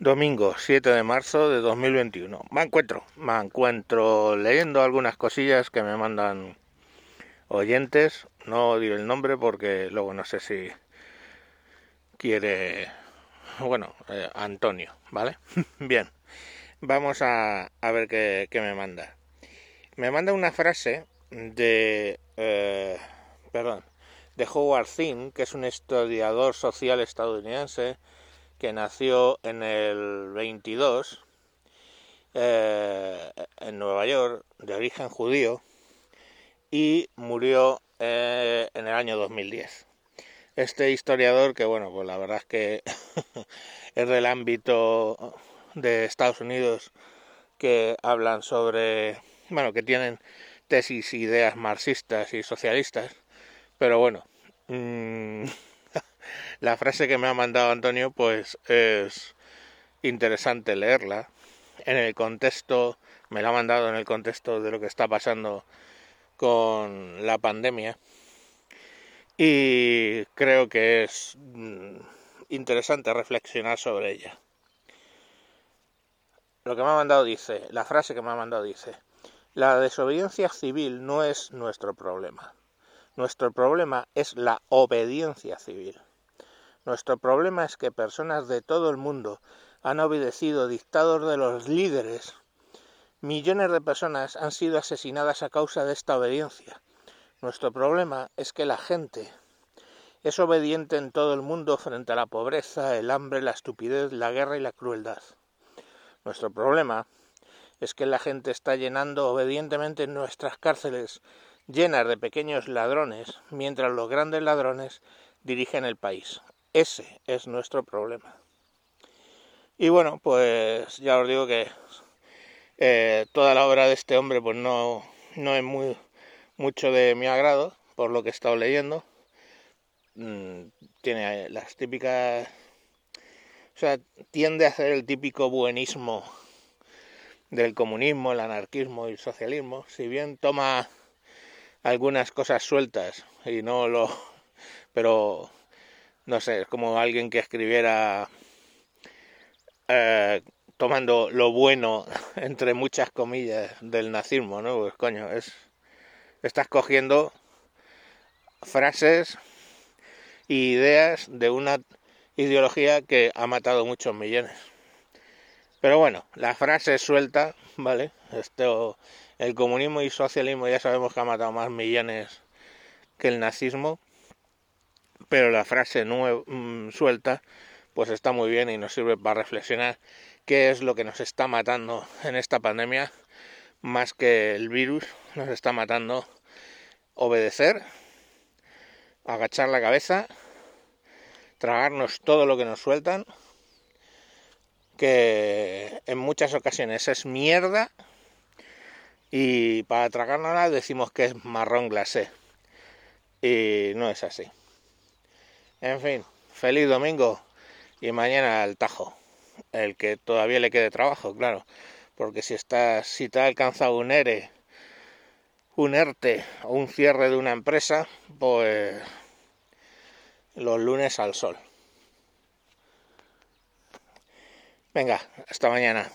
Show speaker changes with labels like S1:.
S1: Domingo 7 de marzo de 2021. Me encuentro, me encuentro leyendo algunas cosillas que me mandan oyentes. No diré el nombre porque luego no sé si quiere. Bueno, eh, Antonio, ¿vale? Bien, vamos a, a ver qué, me manda. Me manda una frase de. Eh, perdón, de Howard Zinn, que es un historiador social estadounidense que nació en el 22 eh, en Nueva York, de origen judío, y murió eh, en el año 2010. Este historiador, que bueno, pues la verdad es que es del ámbito de Estados Unidos, que hablan sobre, bueno, que tienen tesis, ideas marxistas y socialistas, pero bueno, mmm, la frase que me ha mandado Antonio pues es interesante leerla en el contexto, me la ha mandado en el contexto de lo que está pasando con la pandemia y creo que es mm, interesante reflexionar sobre ella. Lo que me ha mandado dice, la frase que me ha mandado dice, la desobediencia civil no es nuestro problema. Nuestro problema es la obediencia civil. Nuestro problema es que personas de todo el mundo han obedecido dictados de los líderes. Millones de personas han sido asesinadas a causa de esta obediencia. Nuestro problema es que la gente es obediente en todo el mundo frente a la pobreza, el hambre, la estupidez, la guerra y la crueldad. Nuestro problema es que la gente está llenando obedientemente nuestras cárceles llenas de pequeños ladrones, mientras los grandes ladrones dirigen el país. Ese es nuestro problema. Y bueno, pues ya os digo que eh, toda la obra de este hombre pues no, no es muy mucho de mi agrado, por lo que he estado leyendo. Mm, tiene las típicas... O sea, tiende a hacer el típico buenismo del comunismo, el anarquismo y el socialismo. Si bien toma algunas cosas sueltas y no lo... pero no sé, es como alguien que escribiera eh, tomando lo bueno, entre muchas comillas, del nazismo, ¿no? Pues coño, es, estás cogiendo frases e ideas de una ideología que ha matado muchos millones. Pero bueno, la frase suelta, ¿vale? Esto, el comunismo y socialismo ya sabemos que ha matado más millones que el nazismo pero la frase mm, suelta pues está muy bien y nos sirve para reflexionar qué es lo que nos está matando en esta pandemia más que el virus nos está matando obedecer agachar la cabeza tragarnos todo lo que nos sueltan que en muchas ocasiones es mierda y para tragárnosla decimos que es marrón glacé. Y no es así en fin, feliz domingo y mañana al tajo. El que todavía le quede trabajo, claro. Porque si está, si te ha alcanzado un ERE, un ERTE o un cierre de una empresa, pues los lunes al sol. Venga, hasta mañana.